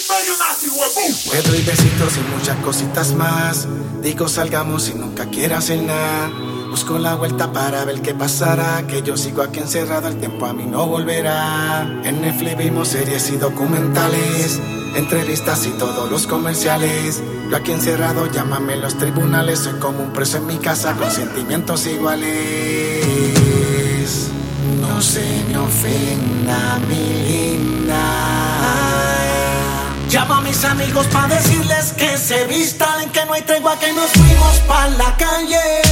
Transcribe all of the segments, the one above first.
imperio y besitos y muchas cositas más. Digo, salgamos y nunca quieras hacer nada. Busco la vuelta para ver qué pasará. Que yo sigo aquí encerrado, el tiempo a mí no volverá. En Netflix vimos series y documentales. Entrevistas y todos los comerciales. Yo aquí encerrado, llámame los tribunales. Soy como un preso en mi casa con sentimientos iguales. No se me ofenda, mi linda. Llamo a mis amigos para decirles que se vistan, que no hay tregua, que nos fuimos para la calle.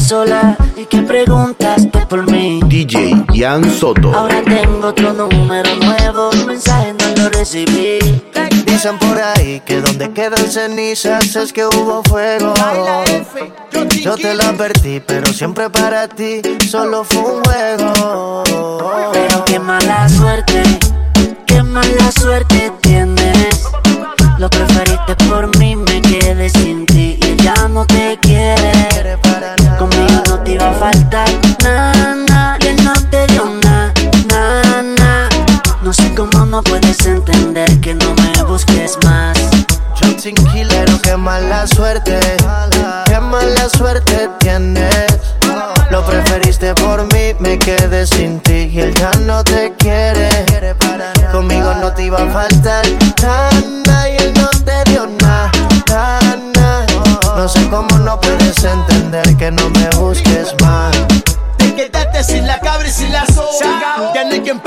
sola y que preguntaste por mí. DJ Ian Soto. Ahora tengo otro número nuevo, mensaje no lo recibí. Dicen por ahí que donde quedan cenizas es que hubo fuego. Yo te lo advertí, pero siempre para ti solo fue un juego. Pero qué mala suerte, qué mala suerte tienes. Lo preferiste por mí, me quedé sin na, na, y él no te dio na, na. No sé cómo no puedes entender que no me busques más. Yo sin killer, oh, mala suerte, qué mala suerte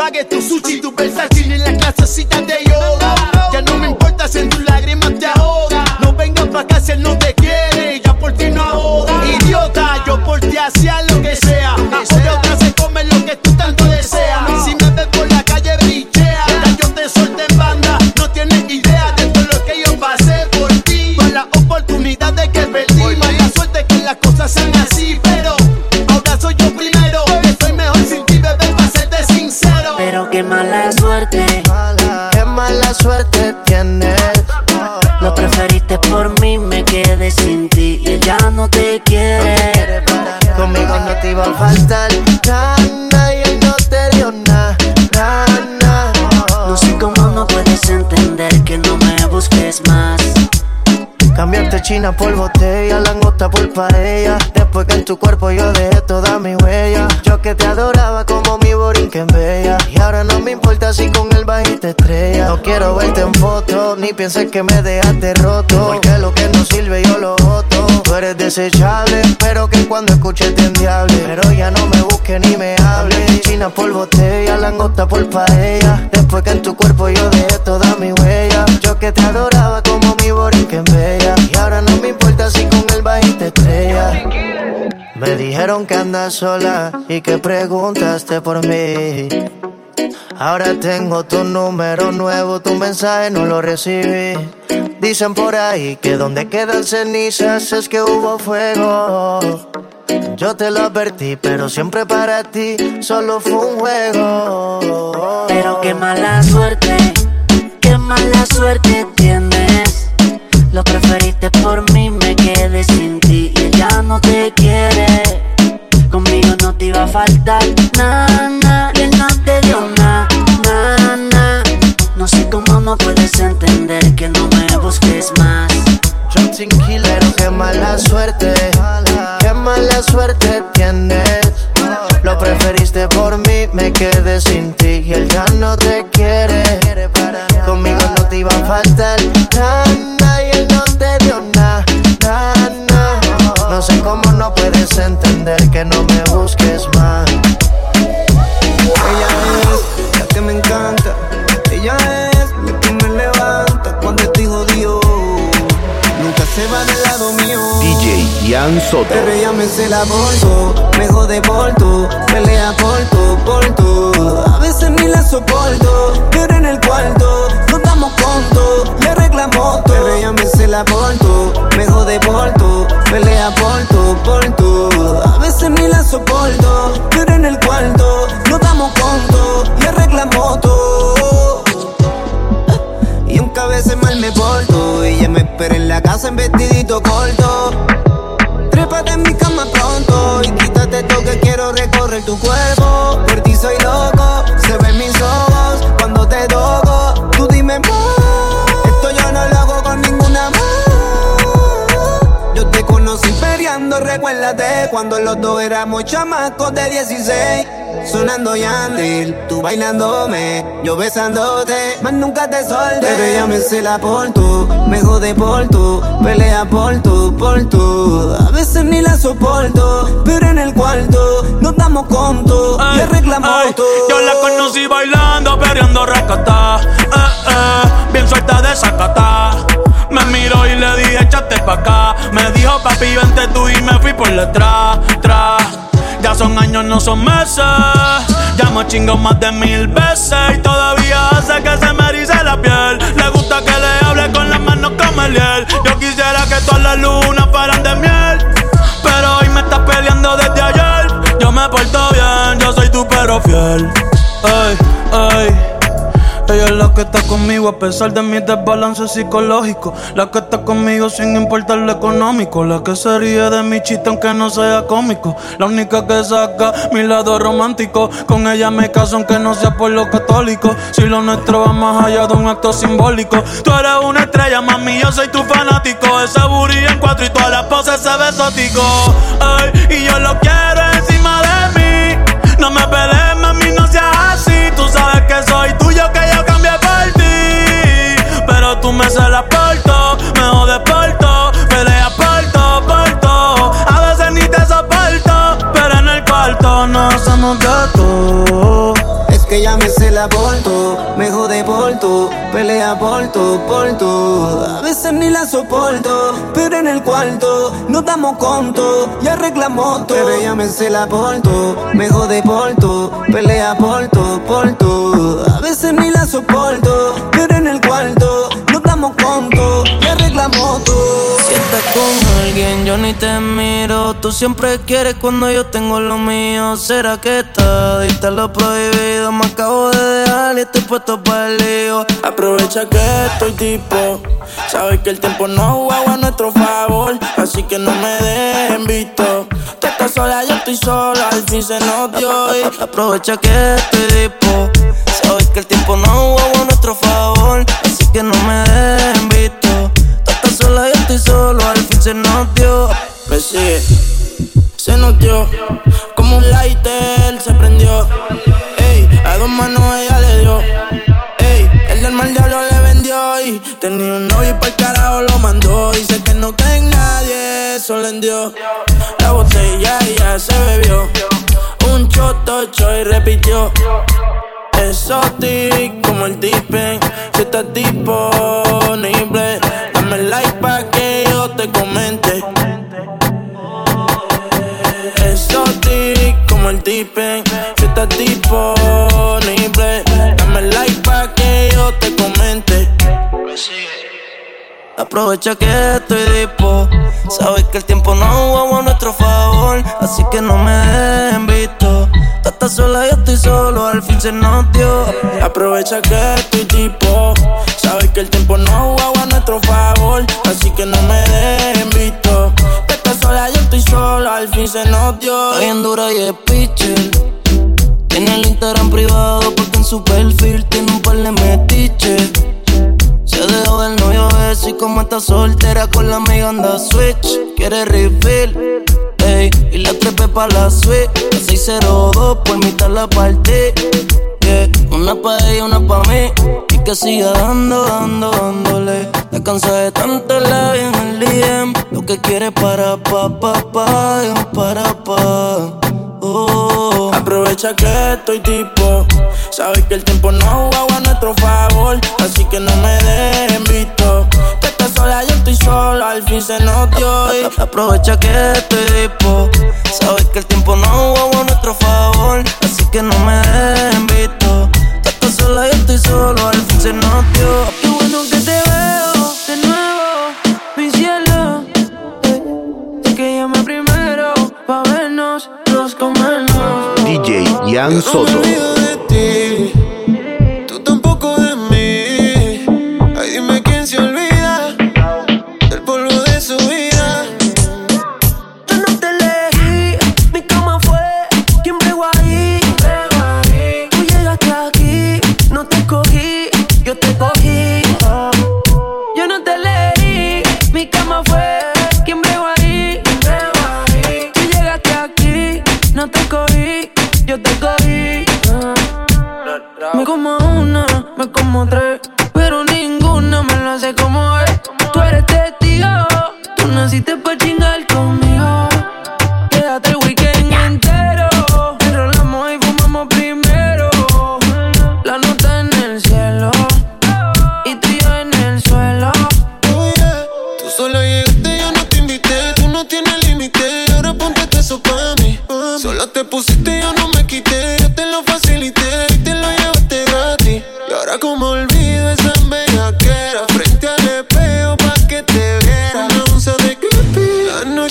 Pagué ton soutien, tout belle China por botella, langosta por paella. Después que en tu cuerpo yo dejé toda mi huella. Yo que te adoraba como mi borinquen bella. Y ahora no me importa si con el bajito estrella. No quiero verte en foto, ni pienses que me dejaste roto. Porque lo que no sirve yo lo joto. Tú eres desechable, pero que cuando escuches te endiable. Pero ya no me busques ni me hable. China por botella, langosta por paella que en tu cuerpo yo dejé toda mi huella. Yo que te adoraba como mi Borinquen bella. Y ahora no me importa si con él bajiste estrella. Me dijeron que andas sola y que preguntaste por mí. Ahora tengo tu número nuevo, tu mensaje no lo recibí. Dicen por ahí que donde quedan cenizas es que hubo fuego. Yo te lo advertí, pero siempre para ti solo fue un juego. Pero qué mala suerte, qué mala suerte tienes. Lo preferiste por mí, me quedé sin ti y ya no te quiere. Conmigo no te iba a faltar nada, y él no te dio nada, nada. No sé cómo no puedes entender que no me busques más. Killer, qué mala suerte, mala suerte tienes. Lo preferiste por mí, me quedé sin ti y él ya no te quiere. Conmigo no te iba a faltar nada y él no te dio nada. No sé cómo no puedes entender que no me busques Pero me la volto, me jode por tu, pelea por tu, por tu. A veces ni la soporto, pero en el cuarto no damos conto, le reclamo todo. Pero ella me la volto, me jode por tu, pelea por tu, por tu. A veces ni la soporto, pero en el cuarto no damos conto, le reclamo todo. Y aunque a veces mal me porto, ella me espera en la casa en vestidito corto. Tu cuerpo. Peleando, recuérdate cuando los dos éramos chamacos de 16. Sonando Yandil, tú bailándome, yo besándote, más nunca te solté. Pero ella me cela por tú, me jode por tú, pelea por tú, por tú. A veces ni la soporto, pero en el cuarto nos damos conto, le reclamo Ey, todo. Yo la conocí bailando, perreando racata. Eh, eh, bien suelta de sacata. Me le dije, pa' acá. Me dijo, papi, vente tú y me fui por detrás, tras. Ya son años, no son meses. Ya me chingo más de mil veces y todavía hace que se me erice la piel. Le gusta que le hable con las manos como el hiel. Yo quisiera que todas las lunas fueran de miel. Pero hoy me estás peleando desde ayer. Yo me porto bien, yo soy tu pero fiel. Ey, ey. Ella es la que está conmigo a pesar de mis desbalances psicológicos. La que está conmigo sin importar lo económico. La que se ríe de mi chiste aunque no sea cómico. La única que saca mi lado romántico. Con ella me caso aunque no sea por lo católico. Si lo nuestro va más allá de un acto simbólico. Tú eres una estrella, mami, yo soy tu fanático. Ese booty en cuatro y todas las poses se ve exótico. Ay, y yo lo quiero encima de mí. No me pelees, cela por tú, pelea por tú, por tú. A veces ni la soporto, pero en el cuarto nos damos conto, ya reclamó todo. Pero ella me cela por tú, me jode pelea por tú, por tú. A veces ni la soporto, pero en el cuarto reclamó todo. Si estás con alguien, yo ni te miro. Tú siempre quieres cuando yo tengo lo mío. ¿Será que te diste lo prohibido? Me acabo de dejar y estoy puesto para el lío. Aprovecha que estoy tipo. Sabes que el tiempo no juega a nuestro favor. Así que no me dejen visto. Tú estás sola, yo estoy sola. Al fin se nos dio. y aprovecha que estoy tipo. Sabes que el tiempo no juega a nuestro favor que no me dejen visto. Tú estás sola y yo estoy solo, al fin se nos dio. Pues sí, se nos dio. Como un lighter se prendió. Ey, a dos manos ella le dio. Ey, el del mal diablo le vendió. Y tenía un novio y para el carajo lo mandó. Dice que no cae nadie, solo en Dios. La botella ya se bebió. Un chotocho y repitió. Exotic como el tipen. Si estás disponible, dame like pa' que yo te comente. Exotic como el tipen. Si estás disponible, dame like pa' que yo te comente. Aprovecha que estoy dispo. Sabes que el tiempo no jugó a nuestro favor. Así que no me dejen visto. Estás sola, yo estoy solo. Al fin se nos dio. Aprovecha que estoy tipo. Sabes que el tiempo no jugó a nuestro favor. Así que no me dejen visto. Tú estás sola, yo estoy solo. Al fin se nos dio. Está bien dura y es pitcher. Tiene el Instagram privado porque en su perfil tiene un par de metiches. Se dejó del novio ese y como está soltera con la amiga anda switch. Quiere refill, y la trepe pa' la suite. La 602 por mitad la. Yeah. Una pa' ella, una pa' mí. Y que siga dando, dando, dándole. La cansa de tanto la en el DM. Lo que quiere para pa, pa, pa, para pa. Oh. Aprovecha que estoy tipo. Sabes que el tiempo no jugaba a nuestro favor. Así que no me dejen visto. 15 nos dio y aprovecha que estoy dispo. Sabes que el tiempo no hubo a nuestro favor, así que no me dejen visto. Tú estás sola, yo estoy solo, al fin se nos dio. Qué bueno que te veo de nuevo, mi cielo. Eh, que llame primero pa' vernos, los comernos. DJ Ian Soto.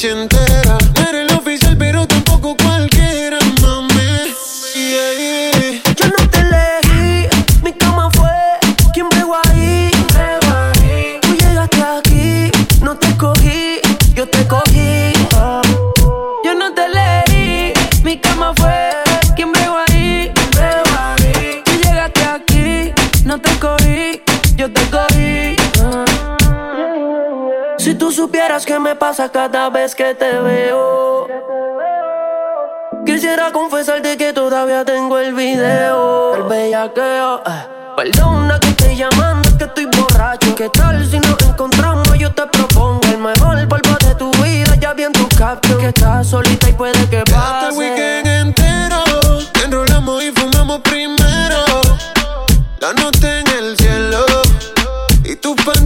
gente me pasa cada vez que te veo. Quisiera confesarte que todavía tengo el video. El bellaqueo. eh. Perdona que estoy llamando, es que estoy borracho. ¿Qué tal si nos encontramos? Yo te propongo el mejor polvo de tu vida. Ya vi en tu caption que estás solita y puede que el pase. weekend entero Enrolamos y fumamos primero La nota en el cielo Y tu panty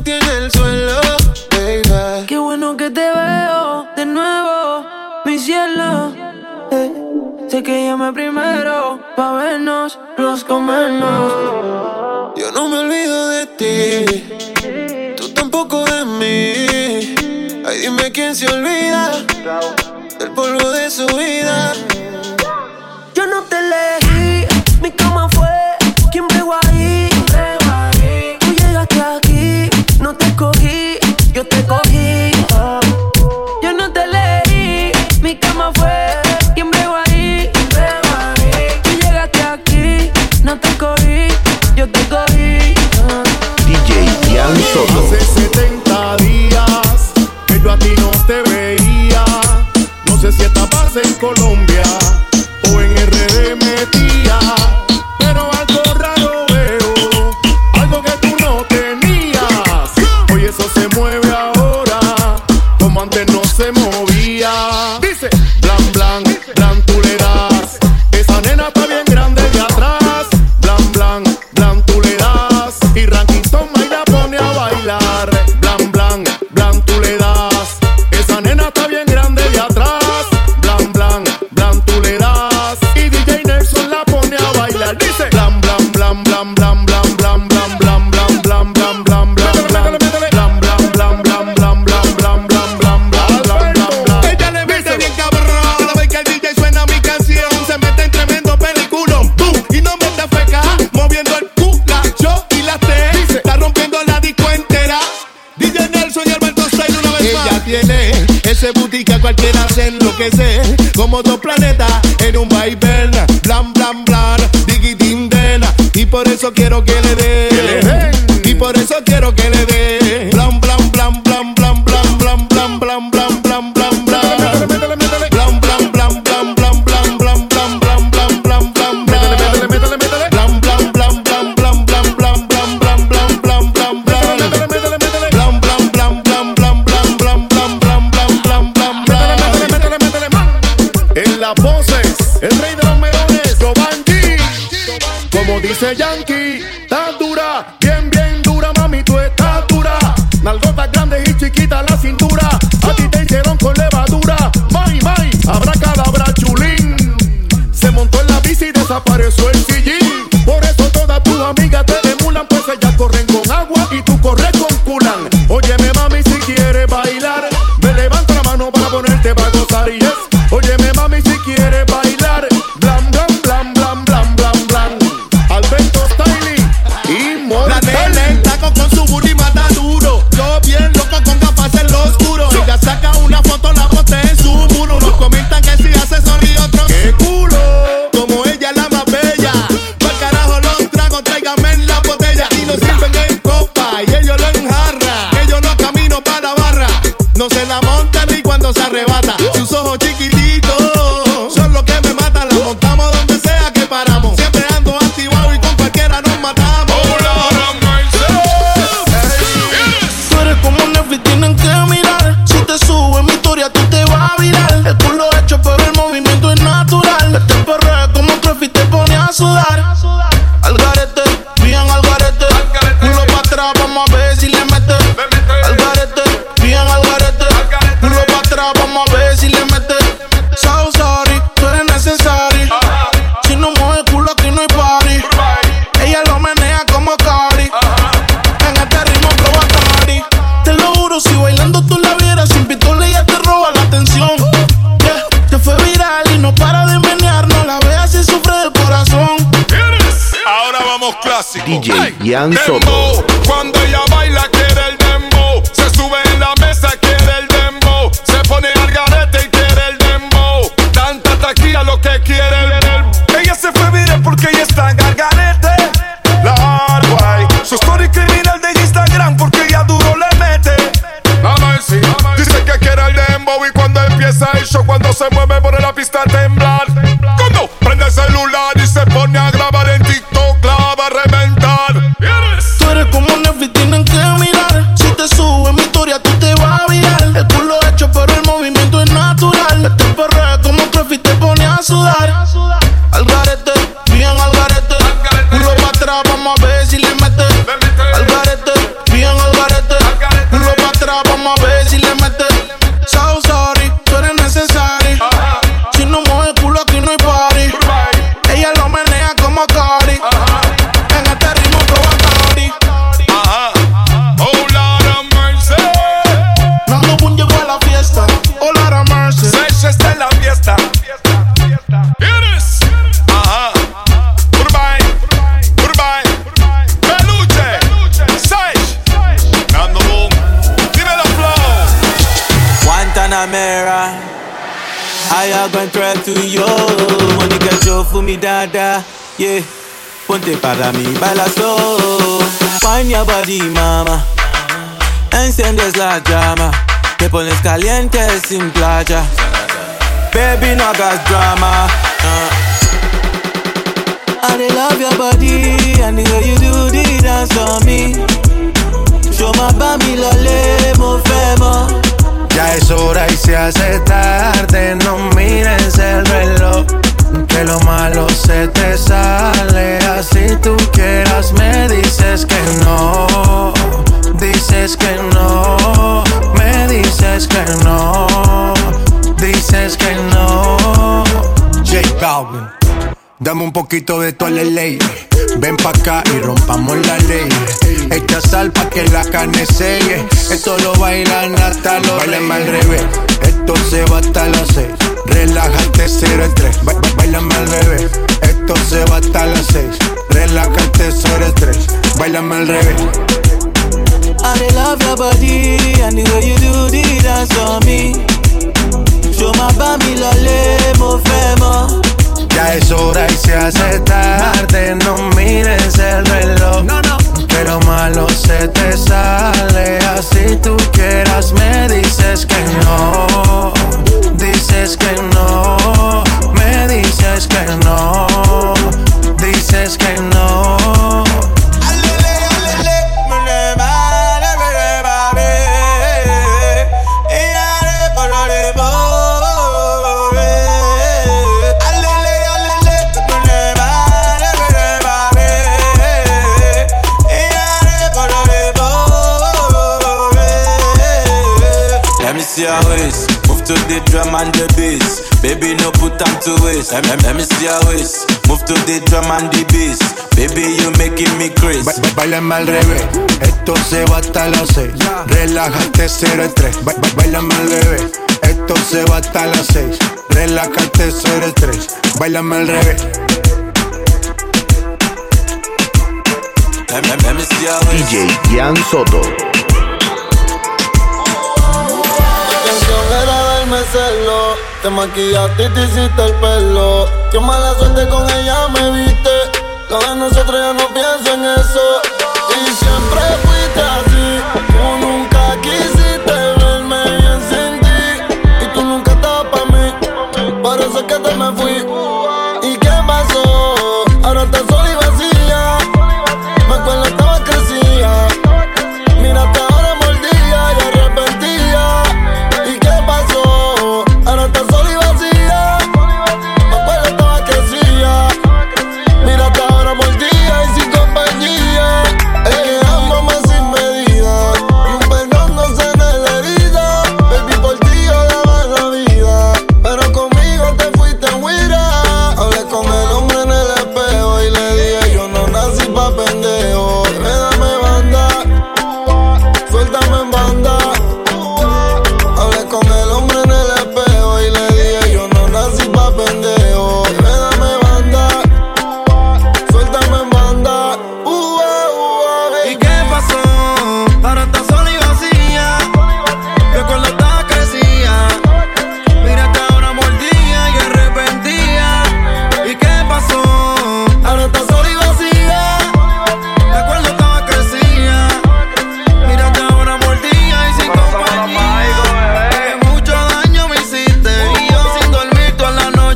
Yo no me olvido de ti Tú tampoco de mí. Ay, dime quién se olvida Del polvo de su vida DJ ese boutique cualquiera se enloquece. Como dos planetas en un vaivén. Blan, blan, blan. digi Digitindena. Y por eso quiero que le den. Y por eso quiero que le den. dice Yankee, tan dura, bien, bien dura, mami, tu estatura. Nalgotas grandes y chiquitas la cintura. A ti te hicieron con levadura. Mai, mai, habrá cadabra chulín. Se montó en la bici y desapareció el tío. Bian Soto. yeah. Ponte para mí, baila slow. Find your body, mama. Enciendes la llama. Te pones caliente sin playa. Baby, no hagas drama. Uh. I love your body and the way you do the dance on me. Show my pa' mi lo le movemos. Ya es hora y se hace tarde, no poquito de toda la ley. Ven pa' acá y rompamos la ley. Echa sal pa' que la carne selle. Esto lo bailan hasta los Bailan al revés. Esto se va hasta las seis. Relájate 0 el tres. Bailame al revés. Esto se va hasta las seis. Relájate 0 el tres. Bailame al revés. I love your body and the way you do the dance on me. Show my body, lole, mo, femo. Ya es hora y se hace tarde, no mires el reloj. No, no. Que lo malo se te sale. Bailame al revés, esto se va hasta las 6. Relájate 0 estrés. Ba ba bailame al revés, esto se va hasta las 6. Relájate 0 estrés. Bailame al revés. DJ Gian Soto. Celo, te maquillaste y te hiciste el pelo. Qué mala suerte con ella me viste. Cada de nosotros ya no pienso en eso.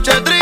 noche.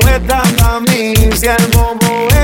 Puesta pa' mí Si el bobo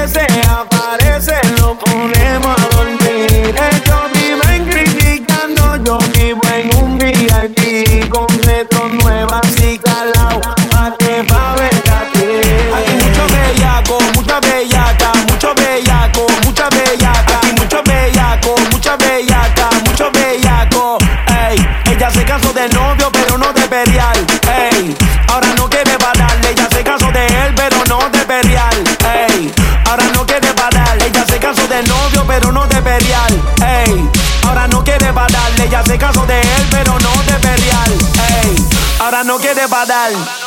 Badal.